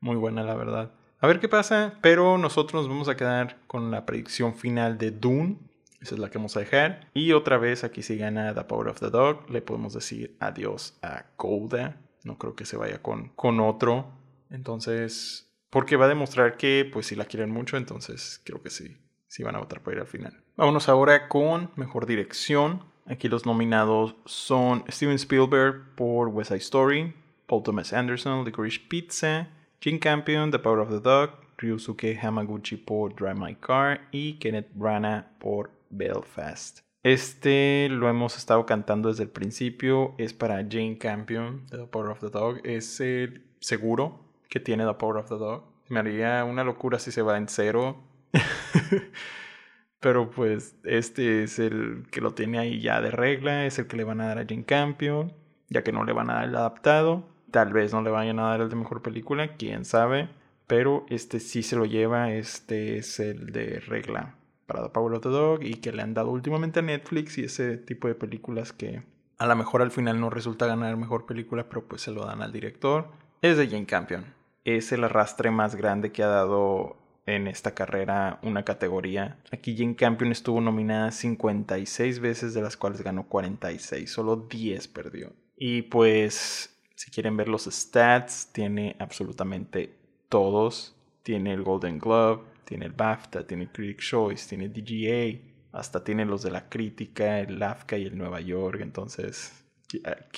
Muy buena, la verdad. A ver qué pasa, pero nosotros nos vamos a quedar con la predicción final de Dune. Esa es la que vamos a dejar. Y otra vez, aquí si gana The Power of the Dog, le podemos decir adiós a Golda. No creo que se vaya con, con otro. Entonces, porque va a demostrar que, pues, si la quieren mucho, entonces creo que sí, sí van a votar por ir al final. Vámonos ahora con mejor dirección. Aquí los nominados son Steven Spielberg por West Side Story, Paul Thomas Anderson, Licorice Pizza, Jim Campion, The Power of the Dog, Ryusuke Hamaguchi por Drive My Car y Kenneth Branagh por Belfast. Este lo hemos estado cantando desde el principio, es para Jane Campion, The Power of the Dog, es el seguro que tiene The Power of the Dog. Me haría una locura si se va en cero. [laughs] Pero pues este es el que lo tiene ahí ya de regla, es el que le van a dar a Jane Campion, ya que no le van a dar el adaptado. Tal vez no le vayan a dar el de mejor película, quién sabe. Pero este sí se lo lleva, este es el de regla para The Power of the Dog y que le han dado últimamente a Netflix y ese tipo de películas que a lo mejor al final no resulta ganar mejor película, pero pues se lo dan al director. Es de Jane Campion. Es el arrastre más grande que ha dado en esta carrera una categoría. Aquí Jane Campion estuvo nominada 56 veces, de las cuales ganó 46, solo 10 perdió. Y pues, si quieren ver los stats, tiene absolutamente todos. Tiene el Golden Globe, tiene el BAFTA, tiene el Critic Choice, tiene DGA, hasta tiene los de la crítica, el AFCA y el Nueva York. Entonces,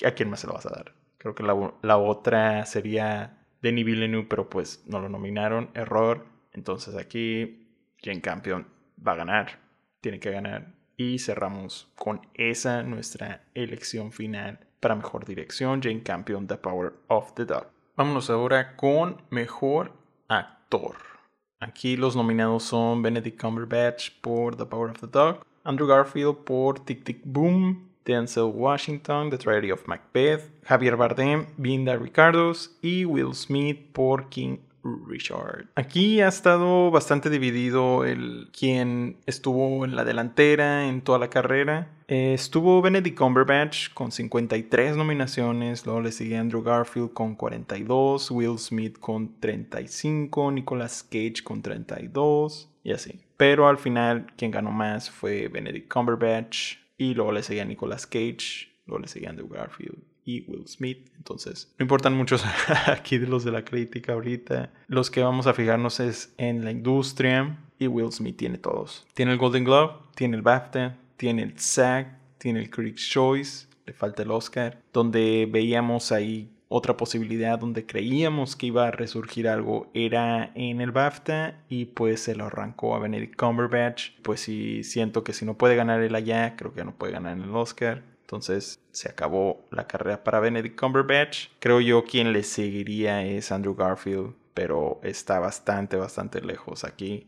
¿a quién más se lo vas a dar? Creo que la, la otra sería Denis Villeneuve, pero pues no lo nominaron. Error. Entonces aquí Jane Campion va a ganar. Tiene que ganar. Y cerramos con esa nuestra elección final para mejor dirección. Jane Campion, The Power of the Dog. Vámonos ahora con mejor actor. Aquí los nominados son Benedict Cumberbatch por The Power of the Dog, Andrew Garfield por Tic Tic Boom, Denzel Washington, The Tragedy of Macbeth, Javier Bardem, Binda Ricardos y Will Smith por King Richard. Aquí ha estado bastante dividido el quien estuvo en la delantera en toda la carrera. Eh, estuvo Benedict Cumberbatch con 53 nominaciones, luego le sigue Andrew Garfield con 42, Will Smith con 35, Nicolas Cage con 32 y así. Pero al final quien ganó más fue Benedict Cumberbatch y luego le seguía Nicolas Cage, luego le seguía Andrew Garfield y Will Smith. Entonces, no importan muchos [laughs] aquí de los de la crítica ahorita. Los que vamos a fijarnos es en la industria y Will Smith tiene todos. Tiene el Golden Globe, tiene el BAFTA, tiene el SAG, tiene el Critics' Choice, le falta el Oscar, donde veíamos ahí otra posibilidad donde creíamos que iba a resurgir algo era en el BAFTA y pues se lo arrancó a Benedict Cumberbatch. Pues sí, siento que si no puede ganar él allá, creo que no puede ganar en el Oscar. Entonces se acabó la carrera para Benedict Cumberbatch. Creo yo quien le seguiría es Andrew Garfield, pero está bastante, bastante lejos aquí.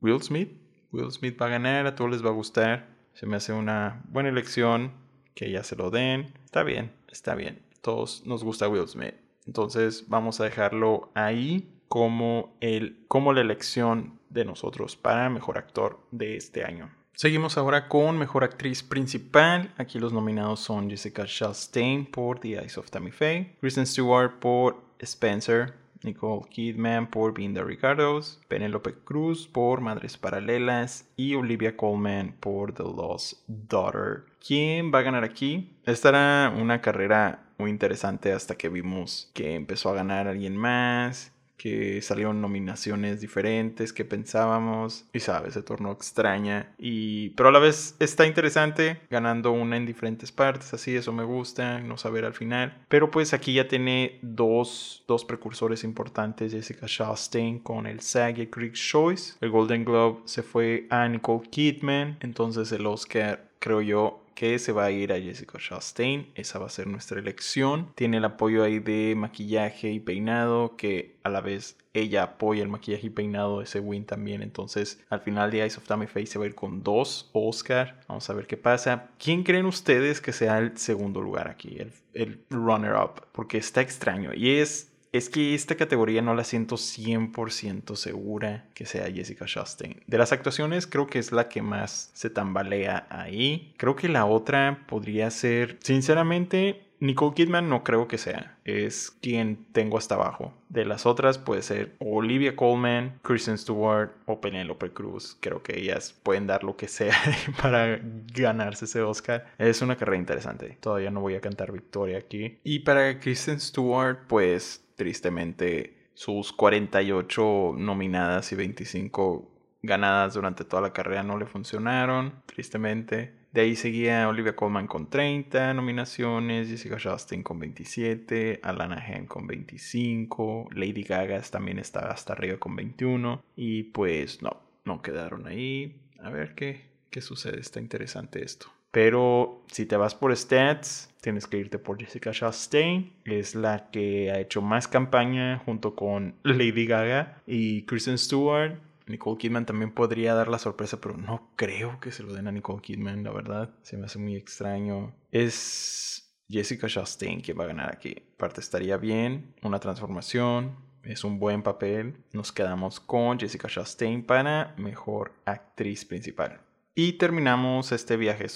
Will Smith. Will Smith va a ganar, a todos les va a gustar. Se me hace una buena elección, que ya se lo den. Está bien, está bien. Todos nos gusta Will Smith. Entonces vamos a dejarlo ahí como, el, como la elección de nosotros para mejor actor de este año. Seguimos ahora con Mejor Actriz Principal. Aquí los nominados son Jessica Chastain por The Eyes of Tammy Faye, Kristen Stewart por Spencer, Nicole Kidman por the Ricardos, Penelope Cruz por Madres Paralelas y Olivia Colman por The Lost Daughter. ¿Quién va a ganar aquí? Esta era una carrera muy interesante hasta que vimos que empezó a ganar alguien más que salieron nominaciones diferentes que pensábamos y sabes, se tornó extraña y pero a la vez está interesante ganando una en diferentes partes, así eso me gusta, no saber al final, pero pues aquí ya tiene dos, dos precursores importantes, Jessica Chastain con el SAG y Critics Choice, el Golden Globe se fue a Nicole Kidman, entonces el Oscar creo yo que se va a ir a Jessica Chastain. Esa va a ser nuestra elección. Tiene el apoyo ahí de maquillaje y peinado, que a la vez ella apoya el maquillaje y peinado ese win también. Entonces, al final de Eyes of Tammy Face se va a ir con dos Oscar. Vamos a ver qué pasa. ¿Quién creen ustedes que sea el segundo lugar aquí? El, el runner-up. Porque está extraño. Y es es que esta categoría no la siento 100% segura que sea Jessica Chastain. De las actuaciones creo que es la que más se tambalea ahí. Creo que la otra podría ser, sinceramente, Nicole Kidman no creo que sea. Es quien tengo hasta abajo. De las otras puede ser Olivia Colman, Kristen Stewart o Penelope Cruz. Creo que ellas pueden dar lo que sea [laughs] para ganarse ese Oscar. Es una carrera interesante. Todavía no voy a cantar victoria aquí. Y para Kristen Stewart, pues tristemente sus 48 nominadas y 25 ganadas durante toda la carrera no le funcionaron. Tristemente. De ahí seguía Olivia Colman con 30 nominaciones, Jessica Chastain con 27, Alana Haim con 25, Lady Gaga también estaba hasta arriba con 21 y pues no, no quedaron ahí. A ver qué, qué sucede, está interesante esto. Pero si te vas por stats, tienes que irte por Jessica Chastain. Es la que ha hecho más campaña junto con Lady Gaga y Kristen Stewart. Nicole Kidman también podría dar la sorpresa, pero no creo que se lo den a Nicole Kidman, la verdad. Se me hace muy extraño. Es Jessica Chastain quien va a ganar aquí. Aparte estaría bien, una transformación, es un buen papel. Nos quedamos con Jessica Chastain para mejor actriz principal. Y terminamos este viaje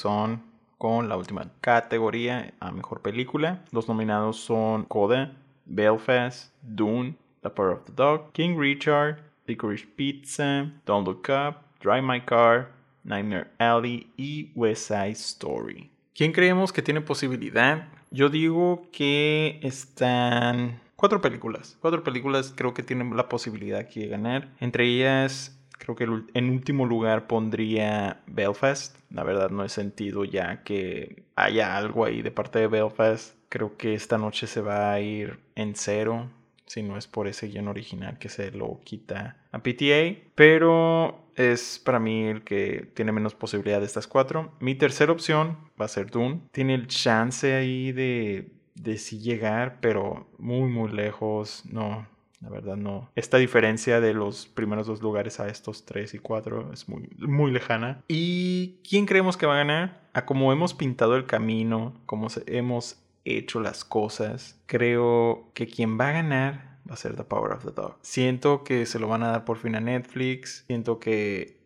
con la última categoría a mejor película. Los nominados son Coda, Belfast, Dune, The Power of the Dog, King Richard, Licorice Pizza, Don't Look Up, Drive My Car, Nightmare Alley y West Side Story. ¿Quién creemos que tiene posibilidad? Yo digo que están cuatro películas. Cuatro películas creo que tienen la posibilidad aquí de ganar. Entre ellas, creo que en último lugar pondría Belfast. La verdad no he sentido ya que haya algo ahí de parte de Belfast. Creo que esta noche se va a ir en cero si no es por ese guion original que se lo quita a PTA. Pero es para mí el que tiene menos posibilidad de estas cuatro. Mi tercera opción va a ser Dune. Tiene el chance ahí de, de sí llegar, pero muy, muy lejos. No, la verdad no. Esta diferencia de los primeros dos lugares a estos tres y cuatro es muy, muy lejana. ¿Y quién creemos que va a ganar? A como hemos pintado el camino, como hemos hecho las cosas, creo que quien va a ganar va a ser The Power of the Dog. Siento que se lo van a dar por fin a Netflix. Siento que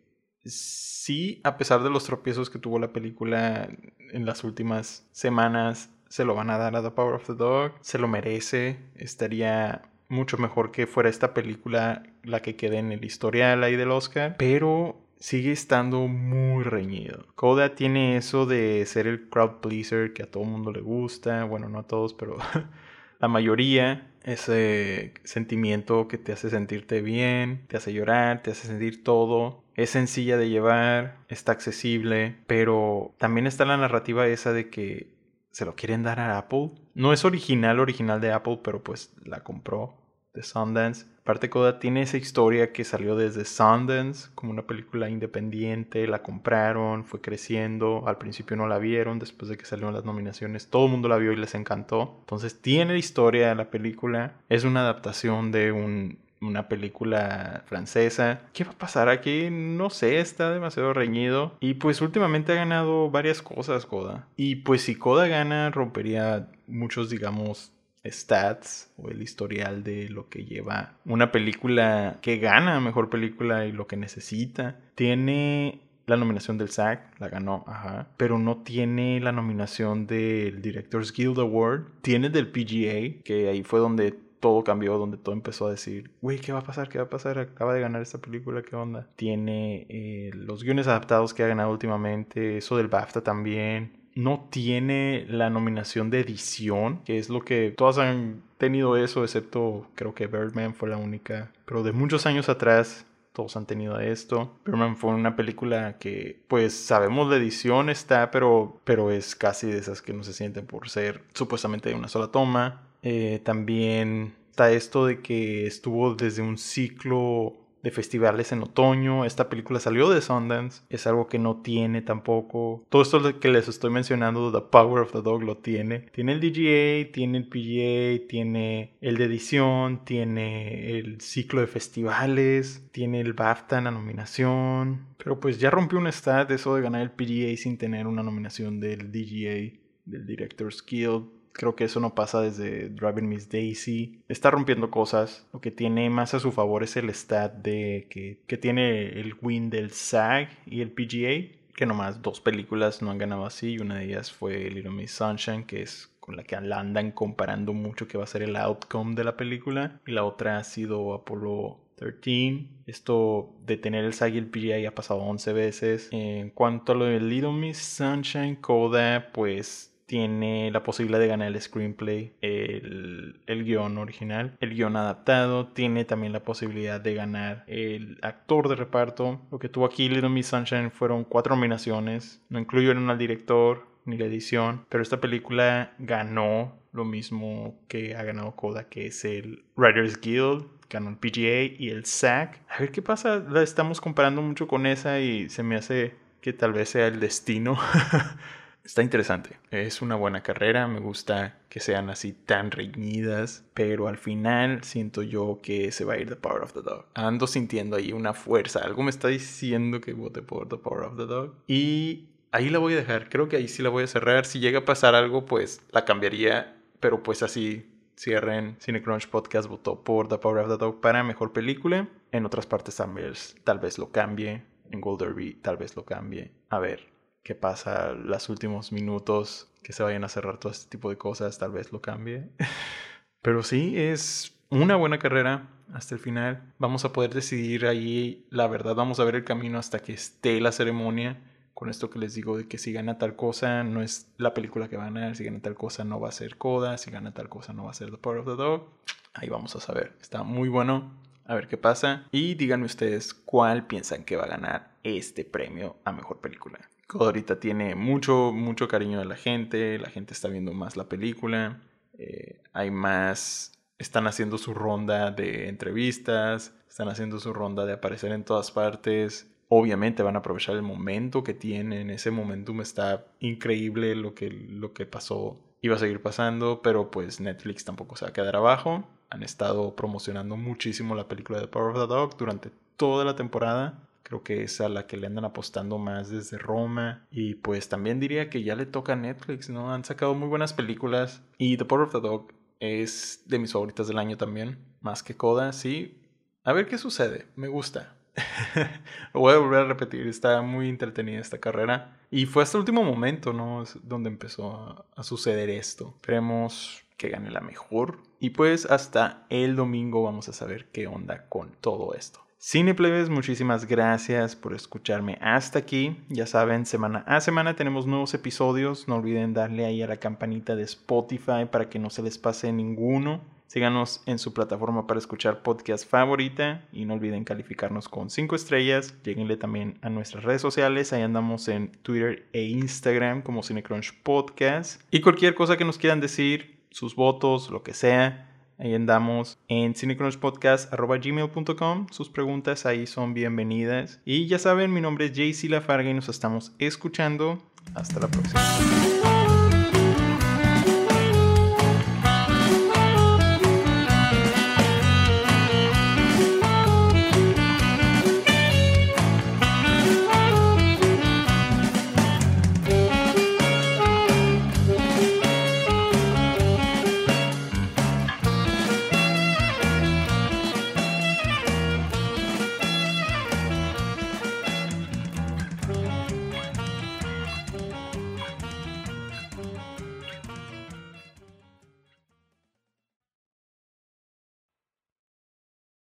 sí, a pesar de los tropiezos que tuvo la película en las últimas semanas, se lo van a dar a The Power of the Dog. Se lo merece. Estaría mucho mejor que fuera esta película la que quede en el historial ahí del Oscar. Pero sigue estando muy reñido. Coda tiene eso de ser el crowd pleaser que a todo mundo le gusta, bueno, no a todos, pero [laughs] la mayoría, ese sentimiento que te hace sentirte bien, te hace llorar, te hace sentir todo. Es sencilla de llevar, está accesible, pero también está la narrativa esa de que se lo quieren dar a Apple. No es original, original de Apple, pero pues la compró de Sundance. Aparte Coda tiene esa historia que salió desde Sundance como una película independiente, la compraron, fue creciendo, al principio no la vieron, después de que salieron las nominaciones todo el mundo la vio y les encantó. Entonces tiene historia la película, es una adaptación de una película francesa. ¿Qué va a pasar aquí? No sé, está demasiado reñido. Y pues últimamente ha ganado varias cosas Coda. Y pues si Coda gana, rompería muchos, digamos, stats o el historial de lo que lleva una película que gana mejor película y lo que necesita. Tiene la nominación del SAG, la ganó, ajá, pero no tiene la nominación del Directors Guild Award, tiene del PGA, que ahí fue donde todo cambió, donde todo empezó a decir, güey, ¿qué va a pasar? ¿Qué va a pasar? Acaba de ganar esta película, ¿qué onda? Tiene eh, los guiones adaptados que ha ganado últimamente, eso del BAFTA también, no tiene la nominación de edición, que es lo que todas han tenido eso, excepto creo que Birdman fue la única. Pero de muchos años atrás todos han tenido esto. Birdman fue una película que, pues, sabemos la edición está, pero, pero es casi de esas que no se sienten por ser supuestamente de una sola toma. Eh, también está esto de que estuvo desde un ciclo de festivales en otoño. Esta película salió de Sundance, es algo que no tiene tampoco. Todo esto que les estoy mencionando, The Power of the Dog, lo tiene. Tiene el DGA, tiene el PGA, tiene el de edición, tiene el ciclo de festivales, tiene el BAFTA en la nominación. Pero pues ya rompió un stat eso de ganar el PGA sin tener una nominación del DGA, del Director's Guild Creo que eso no pasa desde Driving Miss Daisy. Está rompiendo cosas. Lo que tiene más a su favor es el stat de que, que tiene el win del SAG y el PGA. Que nomás dos películas no han ganado así. Y una de ellas fue Little Miss Sunshine, que es con la que andan comparando mucho que va a ser el outcome de la película. Y la otra ha sido Apollo 13. Esto de tener el SAG y el PGA ha pasado 11 veces. En cuanto a lo de Little Miss Sunshine Coda, pues tiene la posibilidad de ganar el screenplay, el, el, guion original, el guion adaptado, tiene también la posibilidad de ganar el actor de reparto. Lo que tuvo aquí Little Miss Sunshine fueron cuatro nominaciones, no incluyeron al director ni la edición, pero esta película ganó lo mismo que ha ganado Coda, que es el Writers Guild, ganó el PGA y el SAG. A ver qué pasa, la estamos comparando mucho con esa y se me hace que tal vez sea el destino. [laughs] Está interesante. Es una buena carrera. Me gusta que sean así tan reñidas. Pero al final siento yo que se va a ir The Power of the Dog. Ando sintiendo ahí una fuerza. Algo me está diciendo que vote por The Power of the Dog. Y ahí la voy a dejar. Creo que ahí sí la voy a cerrar. Si llega a pasar algo, pues la cambiaría. Pero pues así cierren. Cinecrunch Podcast votó por The Power of the Dog para mejor película. En otras partes también tal vez lo cambie. En Gold Derby tal vez lo cambie. A ver, qué pasa los últimos minutos, que se vayan a cerrar todo este tipo de cosas, tal vez lo cambie. [laughs] Pero sí, es una buena carrera hasta el final. Vamos a poder decidir ahí, la verdad, vamos a ver el camino hasta que esté la ceremonia. Con esto que les digo de que si gana tal cosa, no es la película que va a ganar. Si gana tal cosa, no va a ser Coda. Si gana tal cosa, no va a ser The Power of the Dog. Ahí vamos a saber. Está muy bueno. A ver qué pasa. Y díganme ustedes cuál piensan que va a ganar este premio a mejor película ahorita tiene mucho, mucho cariño de la gente, la gente está viendo más la película, eh, hay más, están haciendo su ronda de entrevistas, están haciendo su ronda de aparecer en todas partes. Obviamente van a aprovechar el momento que tienen, ese momentum está increíble lo que, lo que pasó, iba a seguir pasando, pero pues Netflix tampoco se va a quedar abajo. Han estado promocionando muchísimo la película de Power of the Dog durante toda la temporada Creo que es a la que le andan apostando más desde Roma. Y pues también diría que ya le toca a Netflix, ¿no? Han sacado muy buenas películas. Y The Power of the Dog es de mis favoritas del año también. Más que Coda, sí. A ver qué sucede. Me gusta. [laughs] Lo voy a volver a repetir. Está muy entretenida esta carrera. Y fue hasta el último momento, ¿no? Es donde empezó a, suceder esto. Esperemos que gane la mejor. Y pues hasta el domingo vamos a saber qué onda con todo esto. Cineplebes, muchísimas gracias por escucharme hasta aquí. Ya saben, semana a semana tenemos nuevos episodios. No olviden darle ahí a la campanita de Spotify para que no se les pase ninguno. Síganos en su plataforma para escuchar podcast favorita y no olviden calificarnos con 5 estrellas. Lleguenle también a nuestras redes sociales. Ahí andamos en Twitter e Instagram como Cinecrunch Podcast. Y cualquier cosa que nos quieran decir, sus votos, lo que sea Ahí andamos en cinecronspodcast.gmail.com. Sus preguntas ahí son bienvenidas. Y ya saben, mi nombre es JC Lafarga y nos estamos escuchando. Hasta la próxima.